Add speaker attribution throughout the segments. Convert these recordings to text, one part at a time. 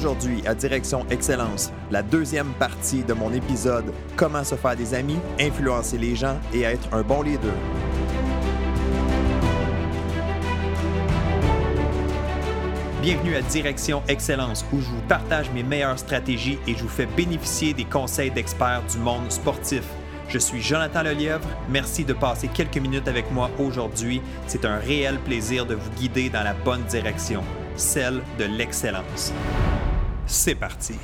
Speaker 1: Aujourd'hui, à Direction Excellence, la deuxième partie de mon épisode Comment se faire des amis, influencer les gens et être un bon leader. Bienvenue à Direction Excellence où je vous partage mes meilleures stratégies et je vous fais bénéficier des conseils d'experts du monde sportif. Je suis Jonathan Lelièvre. Merci de passer quelques minutes avec moi aujourd'hui. C'est un réel plaisir de vous guider dans la bonne direction, celle de l'excellence. C'est parti.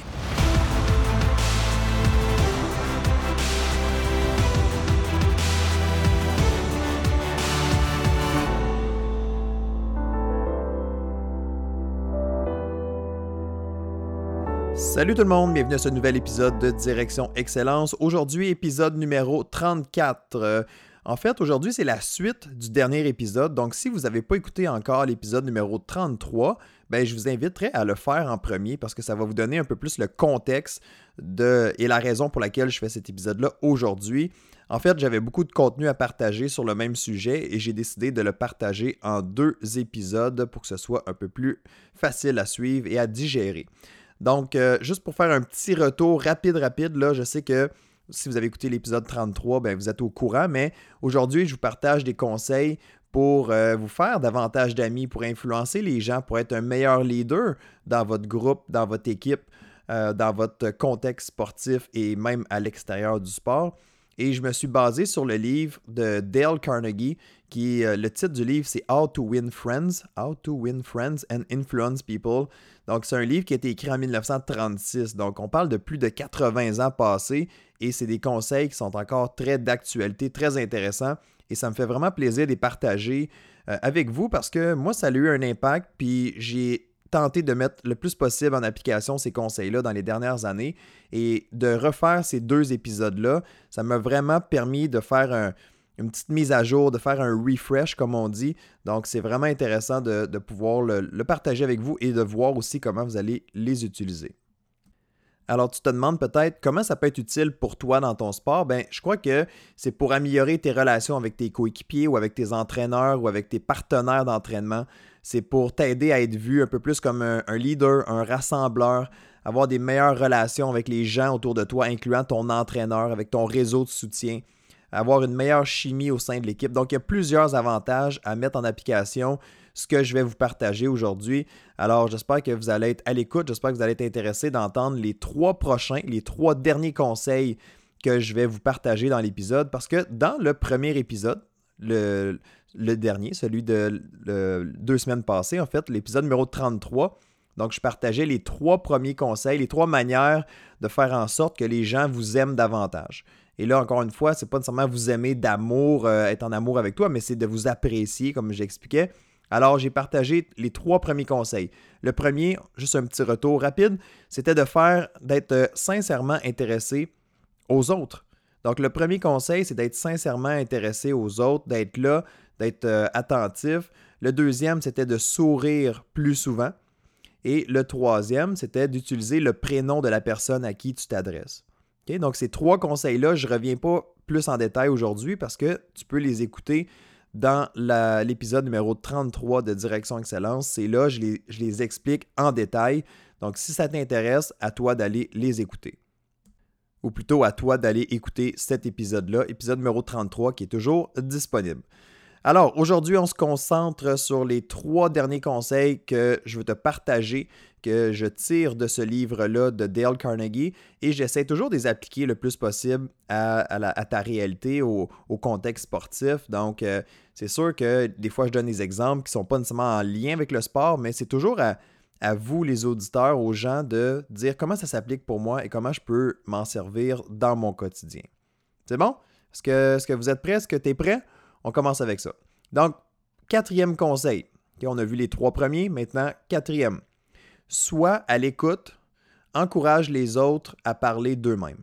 Speaker 1: Salut tout le monde, bienvenue à ce nouvel épisode de Direction Excellence. Aujourd'hui, épisode numéro 34. Euh, en fait, aujourd'hui, c'est la suite du dernier épisode. Donc, si vous n'avez pas écouté encore l'épisode numéro 33, ben, je vous inviterai à le faire en premier parce que ça va vous donner un peu plus le contexte et la raison pour laquelle je fais cet épisode-là aujourd'hui. En fait, j'avais beaucoup de contenu à partager sur le même sujet et j'ai décidé de le partager en deux épisodes pour que ce soit un peu plus facile à suivre et à digérer. Donc, euh, juste pour faire un petit retour rapide, rapide, là, je sais que si vous avez écouté l'épisode 33, ben, vous êtes au courant, mais aujourd'hui, je vous partage des conseils pour euh, vous faire davantage d'amis, pour influencer les gens, pour être un meilleur leader dans votre groupe, dans votre équipe, euh, dans votre contexte sportif et même à l'extérieur du sport. Et je me suis basé sur le livre de Dale Carnegie, qui le titre du livre, c'est How to Win Friends, How to Win Friends and Influence People. Donc, c'est un livre qui a été écrit en 1936. Donc, on parle de plus de 80 ans passés et c'est des conseils qui sont encore très d'actualité, très intéressants. Et ça me fait vraiment plaisir de les partager euh, avec vous parce que moi, ça a eu un impact. Puis, j'ai tenté de mettre le plus possible en application ces conseils-là dans les dernières années. Et de refaire ces deux épisodes-là, ça m'a vraiment permis de faire un une petite mise à jour, de faire un refresh, comme on dit. Donc, c'est vraiment intéressant de, pouvoir le, partager avec vous et de voir aussi comment vous allez les utiliser. Alors, tu te demandes peut-être comment ça peut être utile pour toi dans ton sport? Ben, je crois que c'est pour améliorer tes relations avec tes coéquipiers ou avec tes entraîneurs ou avec tes partenaires d'entraînement. C'est pour t'aider à être vu un peu plus comme un, un leader, un rassembleur, avoir des meilleures relations avec les gens autour de toi, incluant ton entraîneur, avec ton réseau de soutien avoir une meilleure chimie au sein de l'équipe. Donc, il y a plusieurs avantages à mettre en application, ce que je vais vous partager aujourd'hui. Alors, j'espère que vous allez être à l'écoute, j'espère que vous allez être intéressé d'entendre les trois prochains, les trois derniers conseils que je vais vous partager dans l'épisode, parce que dans le premier épisode, le, dernier, celui de deux semaines passées, en fait, l'épisode numéro 33, donc, je partageais les trois premiers conseils, les trois manières de faire en sorte que les gens vous aiment davantage. Et là, encore une fois, c'est pas nécessairement vous aimer d'amour, euh, être en amour avec toi, mais c'est de vous apprécier, comme j'expliquais. Alors, j'ai partagé les trois premiers conseils. Le premier, juste un petit retour rapide, c'était de faire, d'être euh, sincèrement intéressé aux autres. Donc, le premier conseil, c'est d'être sincèrement intéressé aux autres, d'être là, d'être euh, attentif. Le deuxième, c'était de sourire plus souvent. Et le troisième, c'était d'utiliser le prénom de la personne à qui tu t'adresses. Donc, ces trois conseils-là, je ne reviens pas plus en détail aujourd'hui parce que tu peux les écouter dans l'épisode numéro 33 de Direction Excellence. C'est là, je je les explique en détail. Donc, si ça t'intéresse, à toi d'aller les écouter. Ou plutôt à toi d'aller écouter cet épisode-là, épisode numéro 33 qui est toujours disponible. Alors, aujourd'hui, on se concentre sur les trois derniers conseils que je veux te partager, que je tire de ce livre-là de Dale Carnegie, et j'essaie toujours de les appliquer le plus possible à, ta réalité, au, contexte sportif. Donc, euh, c'est sûr que des fois, je donne des exemples qui ne sont pas nécessairement en lien avec le sport, mais c'est toujours à, vous, les auditeurs, aux gens, de dire comment ça s'applique pour moi et comment je peux m'en servir dans mon quotidien. C'est bon? Est-ce que, est que vous êtes prêts? Est-ce que tu es prêt? On commence avec ça. Donc, quatrième conseil. on a vu les trois premiers, maintenant quatrième. Sois à l'écoute, encourage les autres à parler d'eux-mêmes.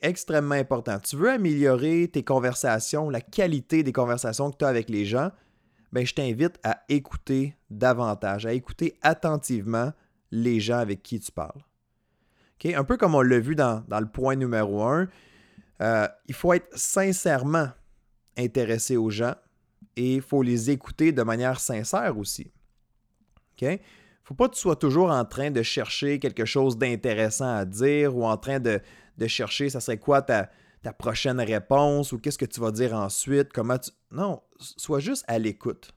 Speaker 1: Extrêmement important. Tu veux améliorer tes conversations, la qualité des conversations que tu as avec les gens, ben, je t'invite à écouter davantage, à écouter attentivement les gens avec qui tu parles. Un peu comme on l'a vu dans, le point numéro un, euh, il faut être sincèrement intéressé aux gens et il faut les écouter de manière sincère aussi. OK? faut pas que tu sois toujours en train de chercher quelque chose d'intéressant à dire ou en train de, chercher ça serait quoi ta, ta prochaine réponse ou qu'est-ce que tu vas dire ensuite, comment tu... Non, sois juste à l'écoute.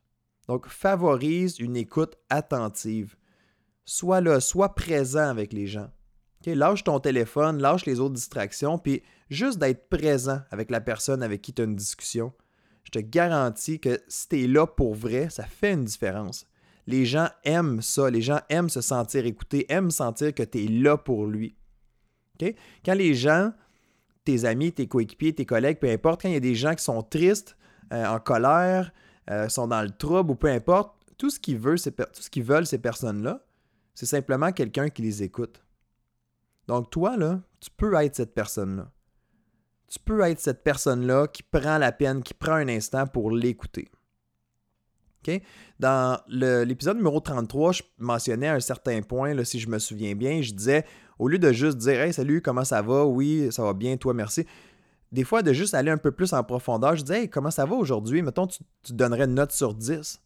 Speaker 1: Donc, favorise une écoute attentive. Sois là, sois présent avec les gens. Lâche ton téléphone, lâche les autres distractions, puis juste d'être présent avec la personne avec qui tu as une discussion. Je te garantis que si tu es là pour vrai, ça fait une différence. Les gens aiment ça, les gens aiment se sentir écoutés, aiment sentir que tu es là pour lui. Quand les gens, tes amis, tes coéquipiers, tes collègues, peu importe, quand il y a des gens qui sont tristes, euh, en colère, euh, sont dans le trouble ou peu importe, tout ce qu'ils veulent, tout ce qu'ils veulent ces personnes-là, c'est simplement quelqu'un qui les écoute. Donc toi, là, tu peux être cette personne-là. Tu peux être cette personne-là qui prend la peine, qui prend un instant pour l'écouter. Dans l'épisode numéro 33, je mentionnais à un certain point, si je me souviens bien, je disais, au lieu de juste dire Hey, salut, comment ça va? Oui, ça va bien, toi, merci. Des fois, de juste aller un peu plus en profondeur, je disais Hey, comment ça va aujourd'hui? Mettons, tu, tu donnerais une note sur 10.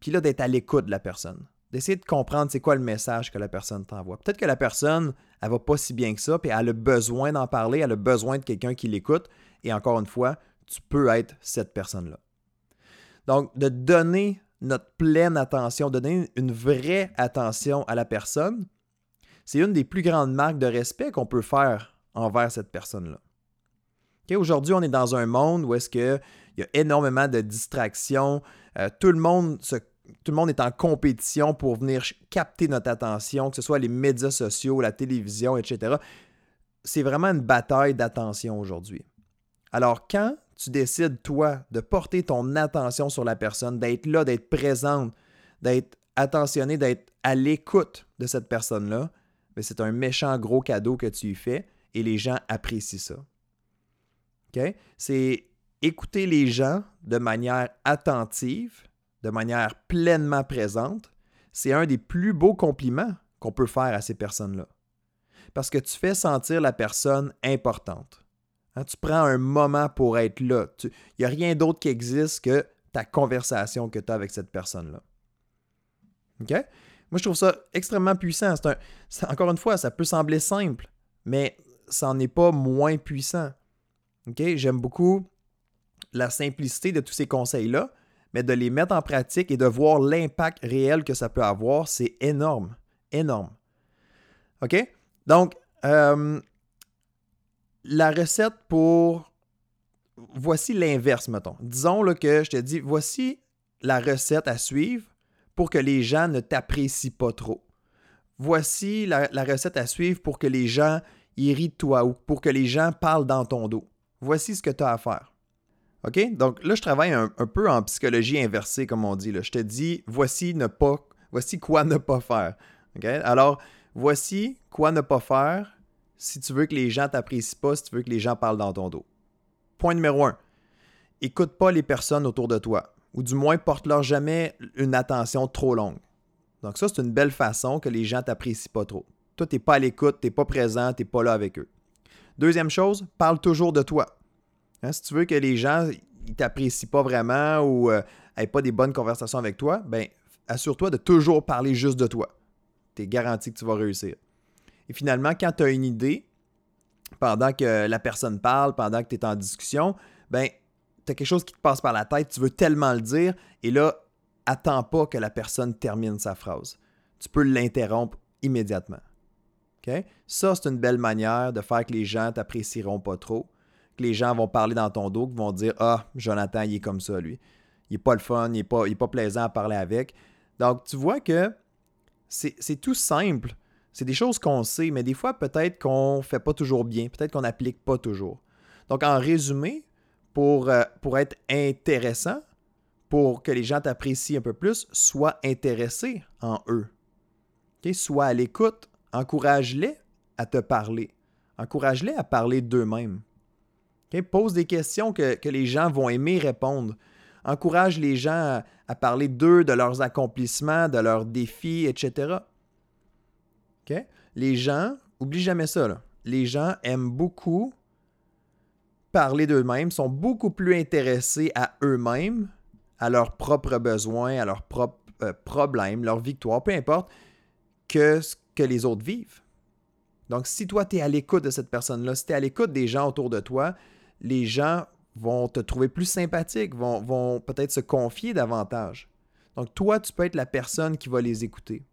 Speaker 1: Puis là, d'être à l'écoute de la personne d'essayer de comprendre c'est quoi le message que la personne t'envoie. Peut-être que la personne, elle va pas si bien que ça, puis elle a besoin d'en parler, elle a besoin de quelqu'un qui l'écoute, et encore une fois, tu peux être cette personne-là. Donc, de donner notre pleine attention, donner une vraie attention à la personne, c'est une des plus grandes marques de respect qu'on peut faire envers cette personne-là. Aujourd'hui, on est dans un monde où est-ce qu'il y a énormément de distractions, euh, tout le monde se tout le monde est en compétition pour venir capter notre attention, que ce soit les médias sociaux, la télévision, etc. C'est vraiment une bataille d'attention aujourd'hui. Alors quand tu décides, toi, de porter ton attention sur la personne, d'être là, d'être présente, d'être attentionné, d'être à l'écoute de cette personne-là, ben, c'est un méchant gros cadeau que tu lui fais et les gens apprécient ça. C'est écouter les gens de manière attentive, de manière pleinement présente, c'est un des plus beaux compliments qu'on peut faire à ces personnes-là. Parce que tu fais sentir la personne importante. Hein, tu prends un moment pour être là. Il n'y a rien d'autre qui existe que ta conversation que tu as avec cette personne-là. OK? Moi, je trouve ça extrêmement puissant. encore une fois, ça peut sembler simple, mais ça n'en est pas moins puissant. OK? J'aime beaucoup la simplicité de tous ces conseils-là, mais de les mettre en pratique et de voir l'impact réel que ça peut avoir, c'est énorme. Énorme. OK? Donc, euh, la recette pour. Voici l'inverse, mettons. Disons là, que je te dis voici la recette à suivre pour que les gens ne t'apprécient pas trop. Voici la, la, recette à suivre pour que les gens irritent toi ou pour que les gens parlent dans ton dos. Voici ce que tu as à faire. OK? Donc là, je travaille un, peu en psychologie inversée, comme on dit. Je te dis, voici ne pas, voici quoi ne pas faire. Alors, voici quoi ne pas faire si tu veux que les gens t'apprécient pas, si tu veux que les gens parlent dans ton dos. Point numéro un. Écoute pas les personnes autour de toi. Ou du moins, porte-leur jamais une attention trop longue. Donc ça, c'est une belle façon que les gens t'apprécient pas trop. Toi, tu n'es pas à l'écoute, tu n'es pas présent, tu n'es pas là avec eux. Deuxième chose, parle toujours de toi. Hein, si tu veux que les gens ne t'apprécient pas vraiment ou n'aient euh, pas des bonnes conversations avec toi, ben assure-toi de toujours parler juste de toi. Tu es garanti que tu vas réussir. Et finalement, quand tu as une idée, pendant que la personne parle, pendant que tu es en discussion, ben tu as quelque chose qui te passe par la tête, tu veux tellement le dire, et là, attends pas que la personne termine sa phrase. Tu peux l'interrompre immédiatement. Ça, c'est une belle manière de faire que les gens t'apprécieront pas trop que les gens vont parler dans ton dos, qui vont dire Ah, Jonathan, il est comme ça, lui. Il n'est pas le fun, il n'est pas, plaisant à parler avec. Donc, tu vois que c'est tout simple. C'est des choses qu'on sait, mais des fois, peut-être qu'on ne fait pas toujours bien, peut-être qu'on n'applique pas toujours. Donc, en résumé, pour, euh, pour être intéressant, pour que les gens t'apprécient un peu plus, sois intéressé en eux. Sois à l'écoute, encourage-les à te parler. Encourage-les à parler d'eux-mêmes. Pose des questions que, les gens vont aimer répondre. Encourage les gens à, parler d'eux, de leurs accomplissements, de leurs défis, etc. Les gens, oublie jamais ça, les gens aiment beaucoup parler d'eux-mêmes, sont beaucoup plus intéressés à eux-mêmes, à leurs propres besoins, à leurs propres euh, problèmes, leurs victoires, peu importe. que ce que les autres vivent. Donc, si toi, tu es à l'écoute de cette personne-là, si tu es à l'écoute des gens autour de toi, les gens vont te trouver plus sympathique, vont, peut-être se confier davantage. Donc, toi, tu peux être la personne qui va les écouter.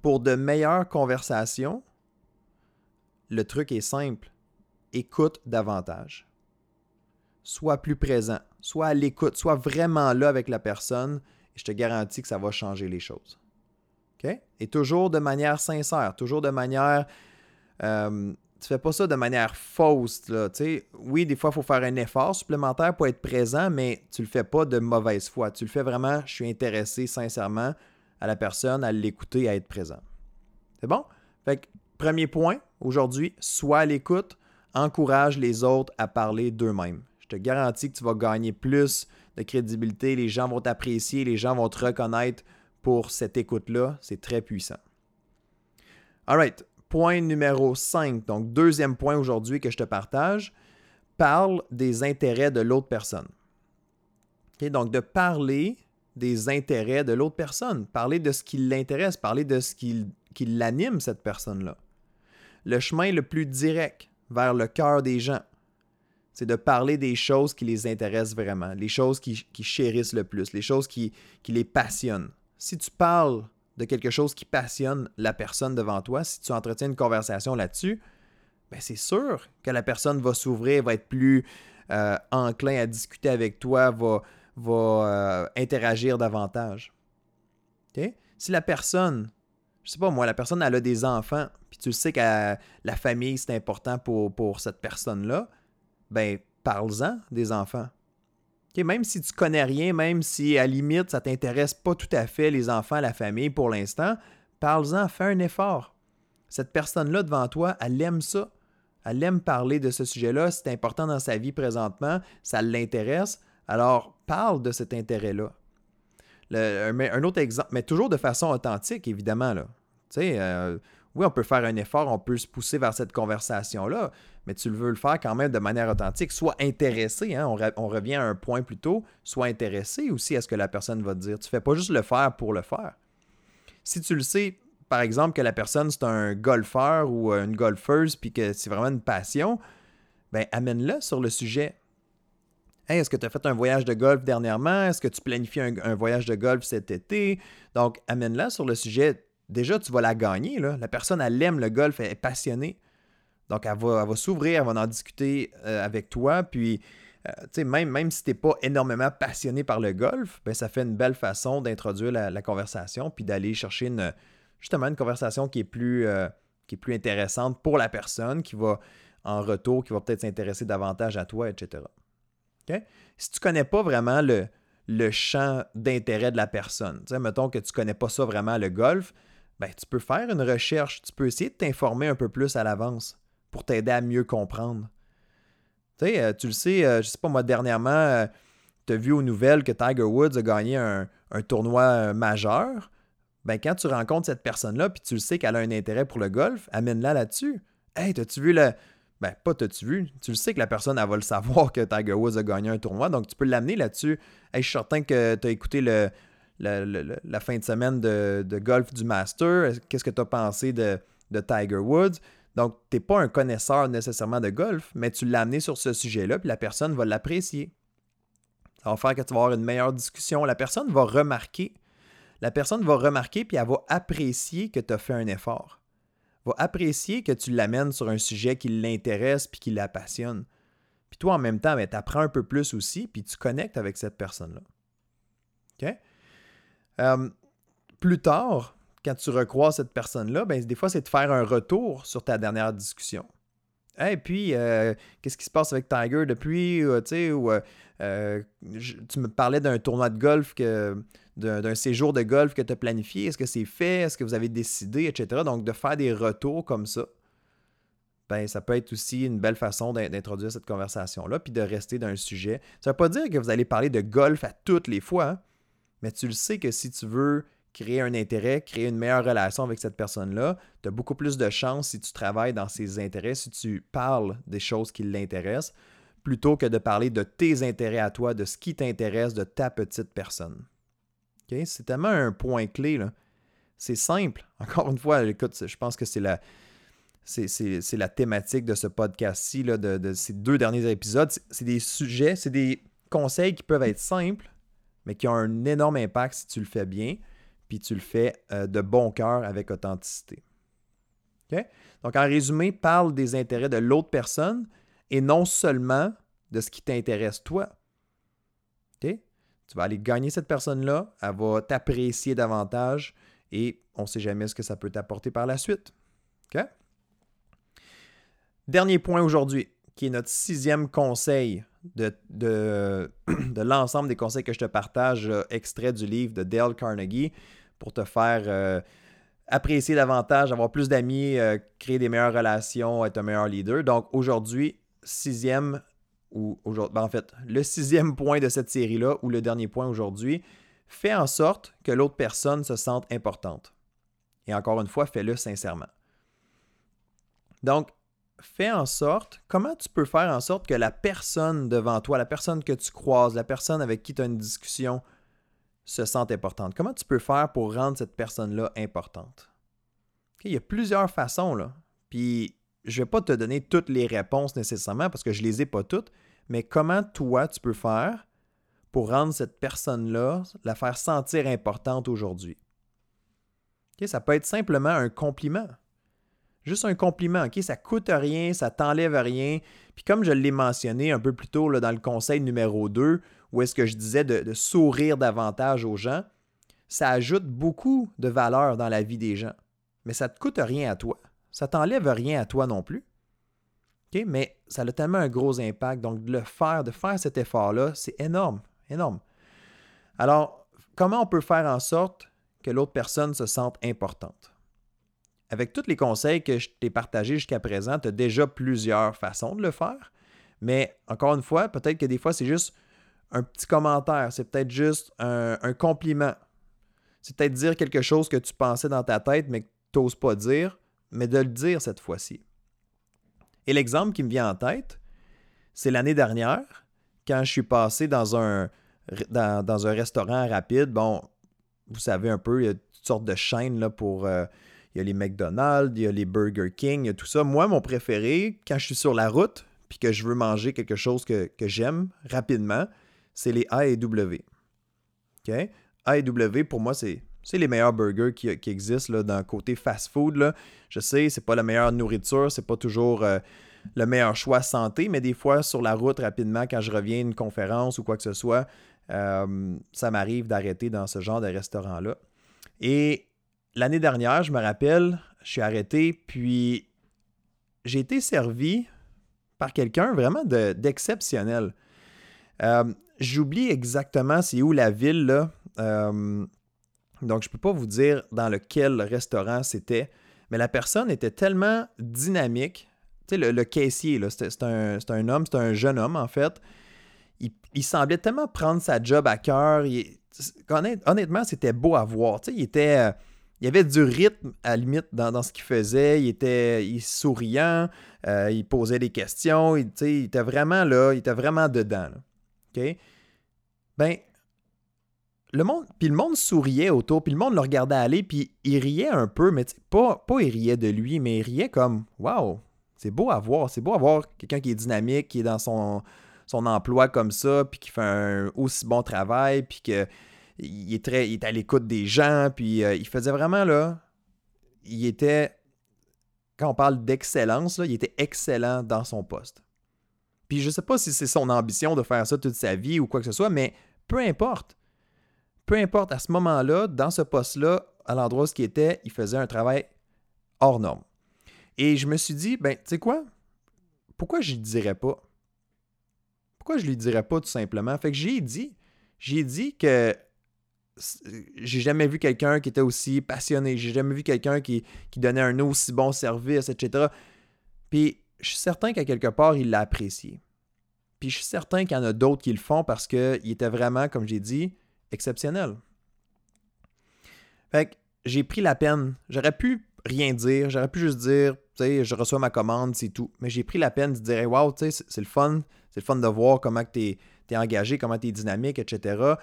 Speaker 1: Pour de meilleures conversations, le truc est simple. Écoute davantage. Sois plus présent. Sois à l'écoute. Sois vraiment là avec la personne. Et je te garantis que ça va changer les choses. Et toujours de manière sincère. Toujours de manière. Euh, tu fais pas ça de manière fausse. Là, oui, des fois, il faut faire un effort supplémentaire pour être présent, mais tu le fais pas de mauvaise foi. Tu le fais vraiment, je suis intéressé sincèrement à la personne, à l'écouter, à être présent. C'est bon? Fait que, premier point, aujourd'hui, sois à l'écoute, encourage les autres à parler d'eux-mêmes. Je te garantis que tu vas gagner plus de crédibilité, les gens vont t'apprécier, les gens vont te reconnaître pour cette écoute-là. C'est très puissant. All right. Point numéro 5. Donc, deuxième point aujourd'hui que je te partage. Parle des intérêts de l'autre personne. Donc, de parler des intérêts de l'autre personne. Parler de ce qui l'intéresse, parler de ce qui, l'anime, cette personne-là. Le chemin le plus direct vers le cœur des gens, c'est de parler des choses qui les intéressent vraiment, les choses qui, chérissent le plus, les choses qui, qui les passionnent. Si tu parles de quelque chose qui passionne la personne devant toi, si tu entretiens une conversation là-dessus, ben c'est sûr que la personne va s'ouvrir, va être plus euh, enclin à discuter avec toi, va, va euh, interagir davantage. Si la personne, je sais pas moi, la personne a des enfants, puis tu sais que la famille c'est important pour, pour cette personne-là, ben parle-en des enfants même si tu connais rien, même si à limite ça t'intéresse pas tout à fait les enfants, la famille pour l'instant, parle-en, fais un effort. Cette personne-là devant toi, elle aime ça. Elle aime parler de ce sujet-là, c'est important dans sa vie présentement, ça l'intéresse. Alors, parle de cet intérêt-là. Un, autre exemple, mais toujours de façon authentique, évidemment. Là. Euh, oui, on peut faire un effort, on peut se pousser vers cette conversation-là, mais tu veux le faire quand même de manière authentique. Sois intéressé, hein, on, revient à un point plus tôt, sois intéressé aussi à ce que la personne va te dire. Tu ne fais pas juste le faire pour le faire. Si tu le sais, par exemple, que la personne, c'est un golfeur ou une golfeuse, puis que c'est vraiment une passion, ben amène-le sur le sujet. Hey, est-ce que tu as fait un voyage de golf dernièrement? Est-ce que tu planifies un voyage de golf cet été? Donc, amène-la sur le sujet déjà, tu vas la gagner. La personne, elle aime le golf, elle est passionnée. Donc, elle va, s'ouvrir, elle va en discuter euh, avec toi. Puis, euh, même, même si tu n'es pas énormément passionné par le golf, ben, ça fait une belle façon d'introduire la, conversation puis d'aller chercher justement une conversation qui est, plus, euh, qui est plus intéressante pour la personne, qui va en retour, qui va peut-être s'intéresser davantage à toi, etc. Si tu ne connais pas vraiment le, le champ d'intérêt de la personne, mettons que tu ne connais pas ça vraiment, le golf, ben, tu peux faire une recherche, tu peux essayer de t'informer un peu plus à l'avance pour t'aider à mieux comprendre. Tu sais, euh, tu le sais, euh, je sais pas moi, dernièrement, euh, tu as vu aux nouvelles que Tiger Woods a gagné un, tournoi majeur. Ben, quand tu rencontres cette personne-là, puis tu le sais qu'elle a un intérêt pour le golf, amène-la là-dessus. Hey, t'as-tu vu le. Ben, pas t'as-tu vu. Tu le sais que la personne, elle va le savoir que Tiger Woods a gagné un tournoi, donc tu peux l'amener là-dessus. Hey, je suis certain que tu as écouté le, la, fin de semaine de, golf du Master. Qu'est-ce que tu as pensé de, Tiger Woods? Donc, tu n'es pas un connaisseur nécessairement de golf, mais tu l'as amené sur ce sujet-là, puis la personne va l'apprécier. Ça va faire que tu vas avoir une meilleure discussion. La personne va remarquer. La personne va remarquer, puis elle va apprécier que tu as fait un effort. Va apprécier que tu l'amènes sur un sujet qui l'intéresse puis qui la passionne. Puis toi, en même temps, ben, tu apprends un peu plus aussi, puis tu connectes avec cette personne-là. OK? Euh, plus tard, quand tu recroises cette personne-là, ben, des fois, c'est de faire un retour sur ta dernière discussion. Et puis, euh, qu'est-ce qui se passe avec Tiger depuis, euh, tu sais, ou tu me parlais d'un tournoi de golf, d'un séjour de golf que tu as planifié. Est-ce que c'est fait? Est-ce que vous avez décidé, etc. Donc, de faire des retours comme ça, ben, ça peut être aussi une belle façon d'introduire cette conversation-là, puis de rester dans un sujet. Ça ne veut pas dire que vous allez parler de golf à toutes les fois. Hein mais tu le sais que si tu veux créer un intérêt, créer une meilleure relation avec cette personne-là, tu as beaucoup plus de chances si tu travailles dans ses intérêts, si tu parles des choses qui l'intéressent, plutôt que de parler de tes intérêts à toi, de ce qui t'intéresse, de ta petite personne. C'est tellement un point clé. Là. C'est simple. Encore une fois, écoute, je pense que c'est la, c'est la thématique de ce podcast-ci, de, de, ces deux derniers épisodes. C'est des sujets, c'est des conseils qui peuvent être simples, mais qui ont un énorme impact si tu le fais bien, puis tu le fais euh, de bon cœur avec authenticité. Donc, en résumé, parle des intérêts de l'autre personne et non seulement de ce qui t'intéresse toi. Tu vas aller gagner cette personne-là, elle va t'apprécier davantage et on ne sait jamais ce que ça peut t'apporter par la suite. Dernier point aujourd'hui, qui est notre sixième conseil de, de, l'ensemble des conseils que je te partage, extrait du livre de Dale Carnegie, pour te faire euh, apprécier davantage, avoir plus d'amis, euh, créer des meilleures relations, être un meilleur leader. Donc aujourd'hui, sixième, ou aujourd'hui, ben, en fait, le sixième point de cette série-là, ou le dernier point aujourd'hui, fais en sorte que l'autre personne se sente importante. Et encore une fois, fais-le sincèrement. Donc, fais en sorte, comment tu peux faire en sorte que la personne devant toi, la personne que tu croises, la personne avec qui tu as une discussion, se sente importante? Comment tu peux faire pour rendre cette personne-là importante? il y a plusieurs façons, là. Puis, je ne vais pas te donner toutes les réponses nécessairement parce que je ne les ai pas toutes, mais comment toi, tu peux faire pour rendre cette personne-là, la faire sentir importante aujourd'hui? ça peut être simplement un compliment. Juste un compliment, OK? Ça coûte rien, ça t'enlève rien. Puis comme je l'ai mentionné un peu plus tôt dans le conseil numéro 2, où est-ce que je disais de, sourire davantage aux gens, ça ajoute beaucoup de valeur dans la vie des gens. Mais ça ne te coûte rien à toi. Ça t'enlève rien à toi non plus. Mais ça a tellement un gros impact. Donc, de le faire, de faire cet effort-là, c'est énorme, énorme. Alors, comment on peut faire en sorte que l'autre personne se sente importante? Avec tous les conseils que je t'ai partagés jusqu'à présent, tu as déjà plusieurs façons de le faire. Mais encore une fois, peut-être que des fois, c'est juste un petit commentaire, c'est peut-être juste un, compliment. C'est peut-être dire quelque chose que tu pensais dans ta tête, mais que tu n'oses pas dire, mais de le dire cette fois-ci. Et l'exemple qui me vient en tête, c'est l'année dernière, quand je suis passé dans un, dans, un restaurant rapide. Bon, vous savez un peu, il y a toutes sortes de chaînes là, pour. Euh, il y a les McDonald's, il y a les Burger King, il y a tout ça. Moi, mon préféré, quand je suis sur la route, puis que je veux manger quelque chose que, j'aime rapidement, c'est les A et W. OK? A et W, pour moi, c'est les meilleurs burgers qui, existent là, dans côté fast-food. Je sais, c'est pas la meilleure nourriture, c'est pas toujours euh, le meilleur choix santé, mais des fois, sur la route, rapidement, quand je reviens d'une conférence ou quoi que ce soit, euh, ça m'arrive d'arrêter dans ce genre de restaurant-là. Et l'année dernière, je me rappelle, je suis arrêté, puis j'ai été servi par quelqu'un vraiment d'exceptionnel. Euh, j'oublie exactement c'est où la ville, là. Euh, donc, je ne peux pas vous dire dans lequel restaurant c'était, mais la personne était tellement dynamique. Tu sais, le, caissier, c'est un, homme, c'est un jeune homme, en fait. Il, semblait tellement prendre sa job à cœur. Honnêtement, c'était beau à voir. Il était euh, il y avait du rythme à la limite dans, ce qu'il faisait. Il était souriant, euh, il posait des questions, il, était vraiment là, il était vraiment dedans. OK? Ben, le monde, puis le monde souriait autour, puis le monde le regardait aller, puis il riait un peu, mais pas, pas il riait de lui, mais il riait comme Waouh, c'est beau à voir, c'est beau à voir quelqu'un qui est dynamique, qui est dans son, son emploi comme ça, puis qui fait un aussi bon travail, puis que il est, à l'écoute des gens, puis euh, il faisait vraiment, là, il était, quand on parle d'excellence, il était excellent dans son poste. Puis je sais pas si c'est son ambition de faire ça toute sa vie ou quoi que ce soit, mais peu importe. Peu importe, à ce moment-là, dans ce poste-là, à l'endroit où il était, il faisait un travail hors norme. Et je me suis dit, ben, tu sais quoi? Pourquoi je ne dirais pas? Pourquoi je lui dirais pas tout simplement? Fait que j'ai dit, j'ai dit que j'ai jamais vu quelqu'un qui était aussi passionné. J'ai jamais vu quelqu'un qui, donnait un aussi bon service, etc. Puis je suis certain qu'à quelque part, il l'a apprécié. Puis je suis certain qu'il y en a d'autres qui le font parce qu'il était vraiment, comme j'ai dit, exceptionnel. Fait que j'ai pris la peine. J'aurais pu rien dire. J'aurais pu juste dire, tu sais, je reçois ma commande, c'est tout. Mais j'ai pris la peine de dire, wow, tu sais, c'est le fun. C'est le fun de voir comment tu es, engagé, comment tu es dynamique, etc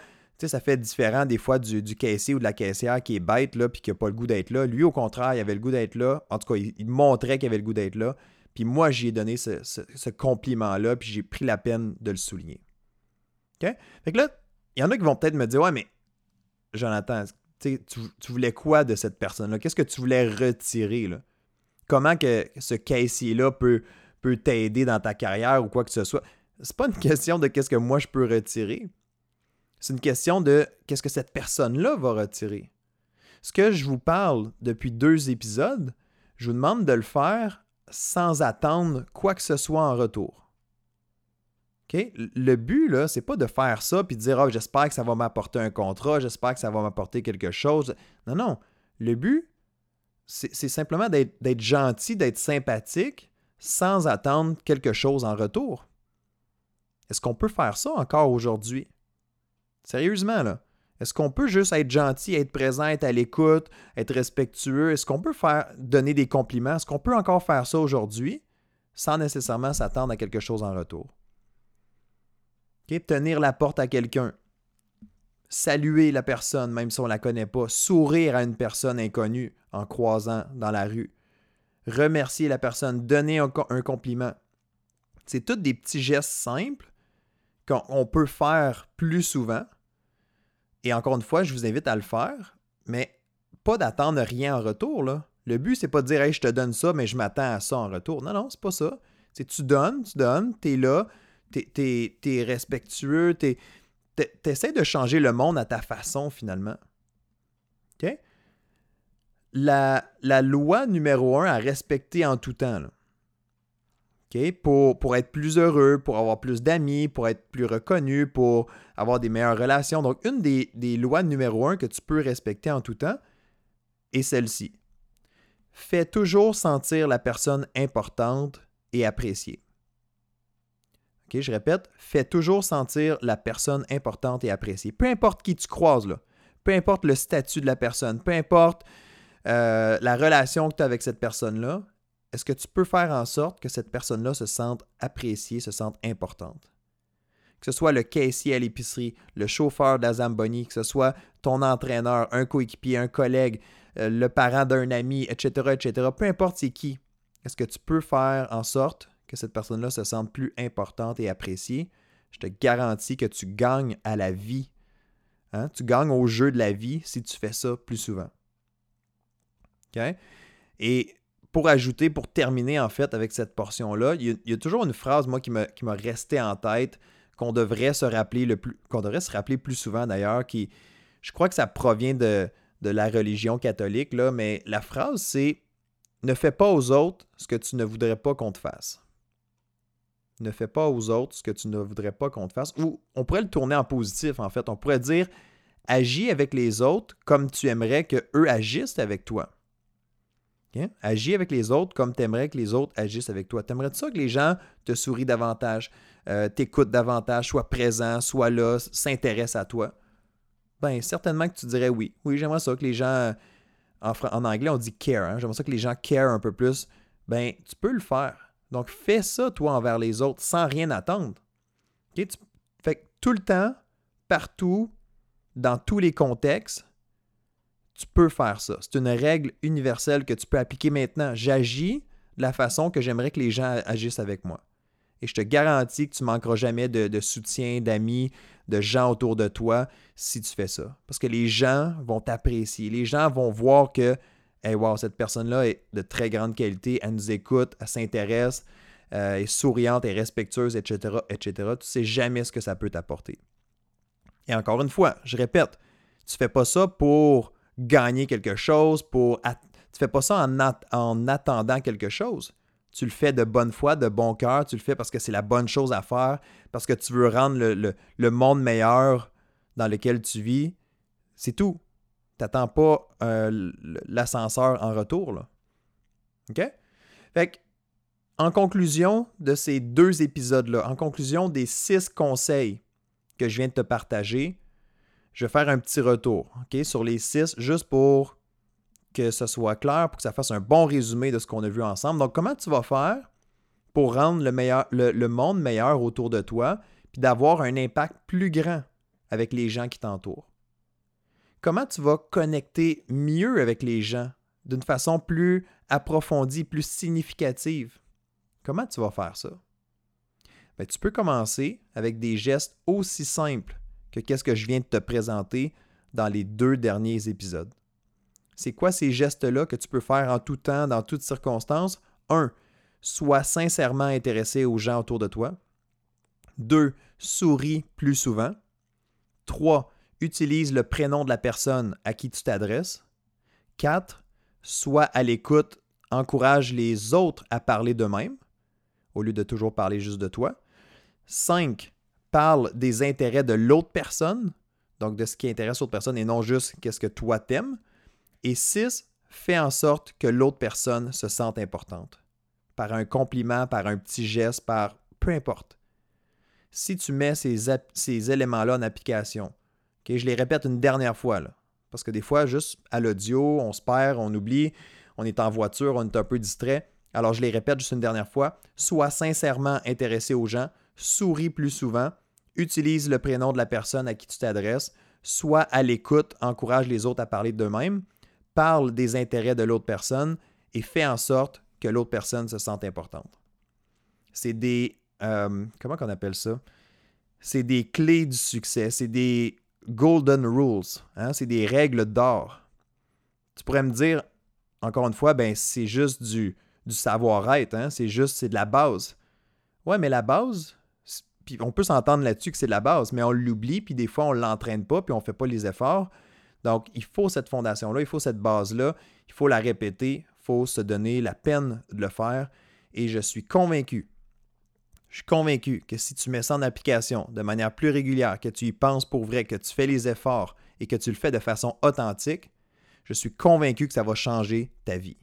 Speaker 1: sais, ça fait différent des fois du, caissier ou de la caissière qui est bête, là, puis qui n'a pas le goût d'être là. Lui, au contraire, il avait le goût d'être là. En tout cas, il, montrait qu'il avait le goût d'être là. Puis moi, j'y ai donné ce, compliment-là, puis j'ai pris la peine de le souligner. OK? Fait que là, il y en a qui vont peut-être me dire Ouais, mais Jonathan, tu, tu voulais quoi de cette personne-là? Qu'est-ce que tu voulais retirer? Là? Comment que ce caissier-là peut, peut t'aider dans ta carrière ou quoi que ce soit? C'est pas une question de qu'est-ce que moi je peux retirer. C'est une question de qu'est-ce que cette personne-là va retirer. Ce que je vous parle depuis deux épisodes, je vous demande de le faire sans attendre quoi que ce soit en retour. Le but, là, c'est pas de faire ça puis de dire oh, j'espère que ça va m'apporter un contrat, j'espère que ça va m'apporter quelque chose. Non, non. Le but, c'est simplement d'être gentil, d'être sympathique sans attendre quelque chose en retour. Est-ce qu'on peut faire ça encore aujourd'hui? Sérieusement, là. Est-ce qu'on peut juste être gentil, être présent, être à l'écoute, être respectueux? Est-ce qu'on peut faire donner des compliments? Est-ce qu'on peut encore faire ça aujourd'hui sans nécessairement s'attendre à quelque chose en retour? Tenir la porte à quelqu'un. Saluer la personne, même si on ne la connaît pas. Sourire à une personne inconnue en croisant dans la rue. Remercier la personne. Donner un, un compliment. C'est tous des petits gestes simples qu'on peut faire plus souvent et encore une fois, je vous invite à le faire, mais pas d'attendre rien en retour. Le but, c'est pas de dire hey, je te donne ça, mais je m'attends à ça en retour. Non, non, c'est pas ça. C'est tu donnes, tu donnes, tu es là, tu es, respectueux, tu essaies de changer le monde à ta façon finalement. OK? La, la loi numéro un à respecter en tout temps. Là. Pour, être plus heureux, pour avoir plus d'amis, pour être plus reconnu, pour avoir des meilleures relations. Donc, une des, lois numéro un que tu peux respecter en tout temps est celle-ci. Fais toujours sentir la personne importante et appréciée. je répète, fais toujours sentir la personne importante et appréciée. Peu importe qui tu croises, peu importe le statut de la personne, peu importe euh, la relation que tu as avec cette personne-là, est-ce que tu peux faire en sorte que cette personne-là se sente appréciée, se sente importante? Que ce soit le caissier à l'épicerie, le chauffeur de la Zamboni, que ce soit ton entraîneur, un coéquipier, un collègue, euh, le parent d'un ami, etc., etc., peu importe c'est qui, est-ce que tu peux faire en sorte que cette personne-là se sente plus importante et appréciée? Je te garantis que tu gagnes à la vie. Hein? Tu gagnes au jeu de la vie si tu fais ça plus souvent. OK? Et pour ajouter, pour terminer en fait avec cette portion-là, il, y a toujours une phrase, moi, qui m'a resté en tête, qu'on devrait se rappeler le plus, qu'on devrait se rappeler plus souvent d'ailleurs, qui, je crois que ça provient de, de la religion catholique, là, mais la phrase c'est Ne fais pas aux autres ce que tu ne voudrais pas qu'on te fasse. Ne fais pas aux autres ce que tu ne voudrais pas qu'on te fasse. Ou on pourrait le tourner en positif, en fait. On pourrait dire Agis avec les autres comme tu aimerais qu'eux agissent avec toi. Agis avec les autres comme tu aimerais que les autres agissent avec toi. Tu aimerais ça que les gens te sourient davantage, euh, t'écoutent davantage, soient présents, soient là, s'intéressent à toi? Ben, certainement que tu dirais oui. Oui, j'aimerais ça que les gens, en, anglais, on dit care. Hein? J'aimerais ça que les gens care un peu plus. Ben, tu peux le faire. Donc, fais ça, toi, envers les autres, sans rien attendre. Tu... Fait tout le temps, partout, dans tous les contextes, tu peux faire ça. C'est une règle universelle que tu peux appliquer maintenant. J'agis de la façon que j'aimerais que les gens agissent avec moi. Et je te garantis que tu manqueras jamais de, soutien, d'amis, de gens autour de toi si tu fais ça. Parce que les gens vont t'apprécier. Les gens vont voir que, hey, wow, cette personne-là est de très grande qualité, elle nous écoute, elle s'intéresse, euh, est souriante, est respectueuse, etc., etc. Tu ne sais jamais ce que ça peut t'apporter. Et encore une fois, je répète, tu ne fais pas ça pour gagner quelque chose, pour... Tu fais pas ça en, attendant quelque chose. Tu le fais de bonne foi, de bon cœur, tu le fais parce que c'est la bonne chose à faire, parce que tu veux rendre le, monde meilleur dans lequel tu vis. C'est tout. Tu n'attends pas euh, l'ascenseur en retour. OK? Fait en conclusion de ces deux épisodes-là, en conclusion des six conseils que je viens de te partager, je vais faire un petit retour sur les six, juste pour que ce soit clair, pour que ça fasse un bon résumé de ce qu'on a vu ensemble. Donc, comment tu vas faire pour rendre le, monde meilleur autour de toi, puis d'avoir un impact plus grand avec les gens qui t'entourent? Comment tu vas connecter mieux avec les gens d'une façon plus approfondie, plus significative? Comment tu vas faire ça? Ben, tu peux commencer avec des gestes aussi simples que qu'est-ce que je viens de te présenter dans les deux derniers épisodes. C'est quoi ces gestes-là que tu peux faire en tout temps, dans toutes circonstances? 1. Sois sincèrement intéressé aux gens autour de toi. 2. Souris plus souvent. 3. Utilise le prénom de la personne à qui tu t'adresses. 4. Sois à l'écoute, encourage les autres à parler d'eux-mêmes au lieu de toujours parler juste de toi. 5. Parle des intérêts de l'autre personne, donc de ce qui intéresse l'autre personne et non juste qu'est-ce que toi t'aimes. Et 6. Fais en sorte que l'autre personne se sente importante. Par un compliment, par un petit geste, par peu importe. Si tu mets ces, ces éléments-là en application, je les répète une dernière fois, là, parce que des fois, juste à l'audio, on se perd, on oublie, on est en voiture, on est un peu distrait. Alors, je les répète juste une dernière fois. Sois sincèrement intéressé aux gens, souris plus souvent, utilise le prénom de la personne à qui tu t'adresses, sois à l'écoute, encourage les autres à parler d'eux-mêmes, parle des intérêts de l'autre personne et fais en sorte que l'autre personne se sente importante. C'est des. Euh, comment qu'on appelle ça? C'est des clés du succès. C'est des golden rules. Hein? C'est des règles d'or. Tu pourrais me dire, encore une fois, ben, c'est juste du, du savoir-être. Hein? C'est juste, c'est de la base. Ouais, mais la base, puis on peut s'entendre là-dessus que c'est de la base, mais on l'oublie, puis des fois, on ne l'entraîne pas, puis on ne fait pas les efforts. Donc, il faut cette fondation-là, il faut cette base-là, il faut la répéter, il faut se donner la peine de le faire. Et je suis convaincu, je suis convaincu que si tu mets ça en application de manière plus régulière, que tu y penses pour vrai, que tu fais les efforts et que tu le fais de façon authentique, je suis convaincu que ça va changer ta vie.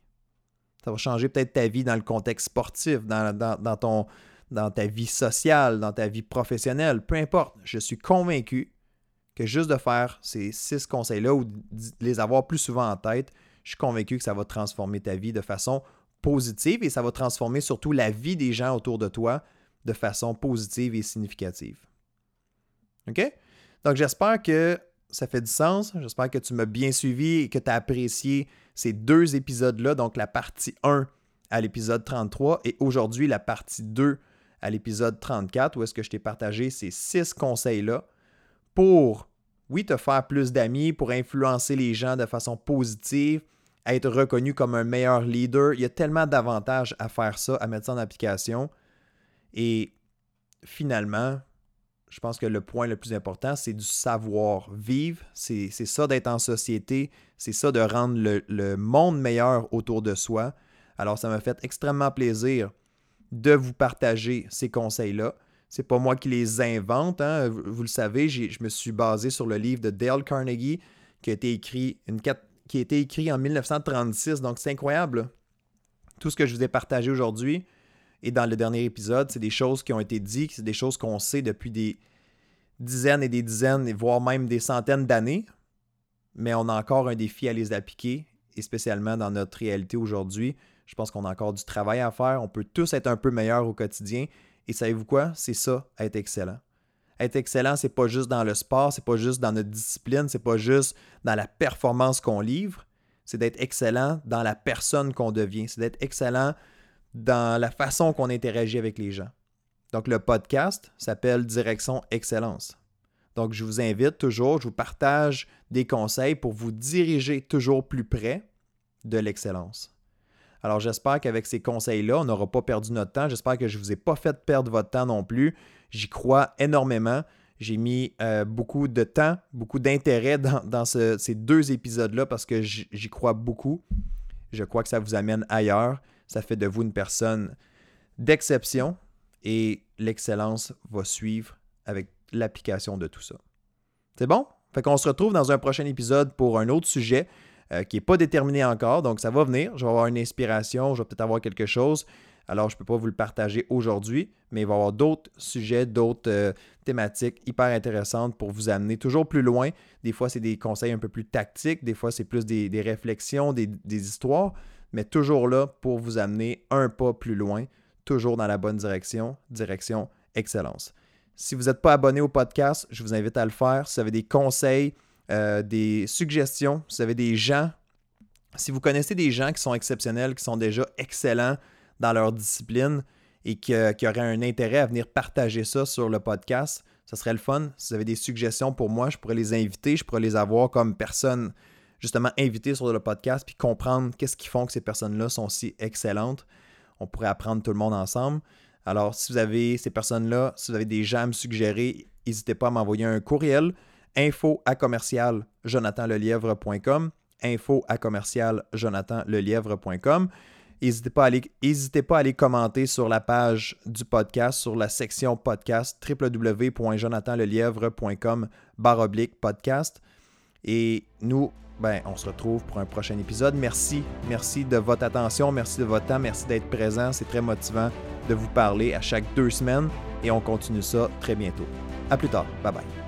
Speaker 1: Ça va changer peut-être ta vie dans le contexte sportif, dans, ton, dans ta vie sociale, dans ta vie professionnelle, peu importe. Je suis convaincu que juste de faire ces six conseils-là ou de les avoir plus souvent en tête, je suis convaincu que ça va transformer ta vie de façon positive et ça va transformer surtout la vie des gens autour de toi de façon positive et significative. OK? Donc j'espère que ça fait du sens. J'espère que tu m'as bien suivi et que tu as apprécié ces deux épisodes-là, donc la partie 1 à l'épisode 33 et aujourd'hui la partie 2 à l'épisode 34 où est-ce que je t'ai partagé ces six conseils-là pour, oui, te faire plus d'amis, pour influencer les gens de façon positive, être reconnu comme un meilleur leader. Il y a tellement d'avantages à faire ça, à mettre ça en application. Et finalement, je pense que le point le plus important, c'est du savoir-vivre. C'est ça d'être en société. C'est ça de rendre le, monde meilleur autour de soi. Alors, ça m'a fait extrêmement plaisir de vous partager ces conseils-là. C'est pas moi qui les invente. Hein. Vous, le savez, je me suis basé sur le livre de Dale Carnegie qui a été écrit, une, qui a été écrit en 1936. Donc, c'est incroyable. Tout ce que je vous ai partagé aujourd'hui, et dans le dernier épisode, c'est des choses qui ont été dites, c'est des choses qu'on sait depuis des dizaines et des dizaines, voire même des centaines d'années, mais on a encore un défi à les appliquer, et spécialement dans notre réalité aujourd'hui. Je pense qu'on a encore du travail à faire. On peut tous être un peu meilleurs au quotidien. Et savez-vous quoi? C'est ça, être excellent. Être excellent, c'est pas juste dans le sport, c'est pas juste dans notre discipline, c'est pas juste dans la performance qu'on livre, c'est d'être excellent dans la personne qu'on devient, c'est d'être excellent dans la façon qu'on interagit avec les gens. Donc, le podcast s'appelle Direction Excellence. Donc, je vous invite toujours, je vous partage des conseils pour vous diriger toujours plus près de l'excellence. Alors, j'espère qu'avec ces conseils-là, on n'aura pas perdu notre temps. J'espère que je ne vous ai pas fait perdre votre temps non plus. J'y crois énormément. J'ai mis euh, beaucoup de temps, beaucoup d'intérêt dans, ces deux épisodes-là parce que j'y crois beaucoup. Je crois que ça vous amène ailleurs ça fait de vous une personne d'exception et l'excellence va suivre avec l'application de tout ça. C'est bon? Fait qu'on se retrouve dans un prochain épisode pour un autre sujet euh, qui n'est pas déterminé encore, donc ça va venir. Je vais avoir une inspiration, je vais peut-être avoir quelque chose. Alors, je ne peux pas vous le partager aujourd'hui, mais il va y avoir d'autres sujets, d'autres euh, thématiques hyper intéressantes pour vous amener toujours plus loin. Des fois, c'est des conseils un peu plus tactiques, des fois, c'est plus des, réflexions, des, des histoires mais toujours là pour vous amener un pas plus loin, toujours dans la bonne direction, direction excellence. Si vous n'êtes pas abonné au podcast, je vous invite à le faire. Si vous avez des conseils, euh, des suggestions, si vous avez des gens, si vous connaissez des gens qui sont exceptionnels, qui sont déjà excellents dans leur discipline et qui, auraient un intérêt à venir partager ça sur le podcast, ça serait le fun. Si vous avez des suggestions pour moi, je pourrais les inviter, je pourrais les avoir comme personne justement invitées sur le podcast puis comprendre qu'est-ce qui font que ces personnes-là sont si excellentes. On pourrait apprendre tout le monde ensemble. Alors, si vous avez ces personnes-là, si vous avez des gens à me suggérer, n'hésitez pas à m'envoyer un courriel info à commercial jonathanlelièvre.com info à commercial jonathanlelièvre.com N'hésitez pas, à aller, commenter sur la page du podcast, sur la section podcast www.jonathanlelièvre.com oblique podcast. Et nous, ben, on se retrouve pour un prochain épisode. Merci, merci de votre attention, merci de votre temps, merci d'être présent. C'est très motivant de vous parler à chaque deux semaines et on continue ça très bientôt. À plus tard. Bye bye.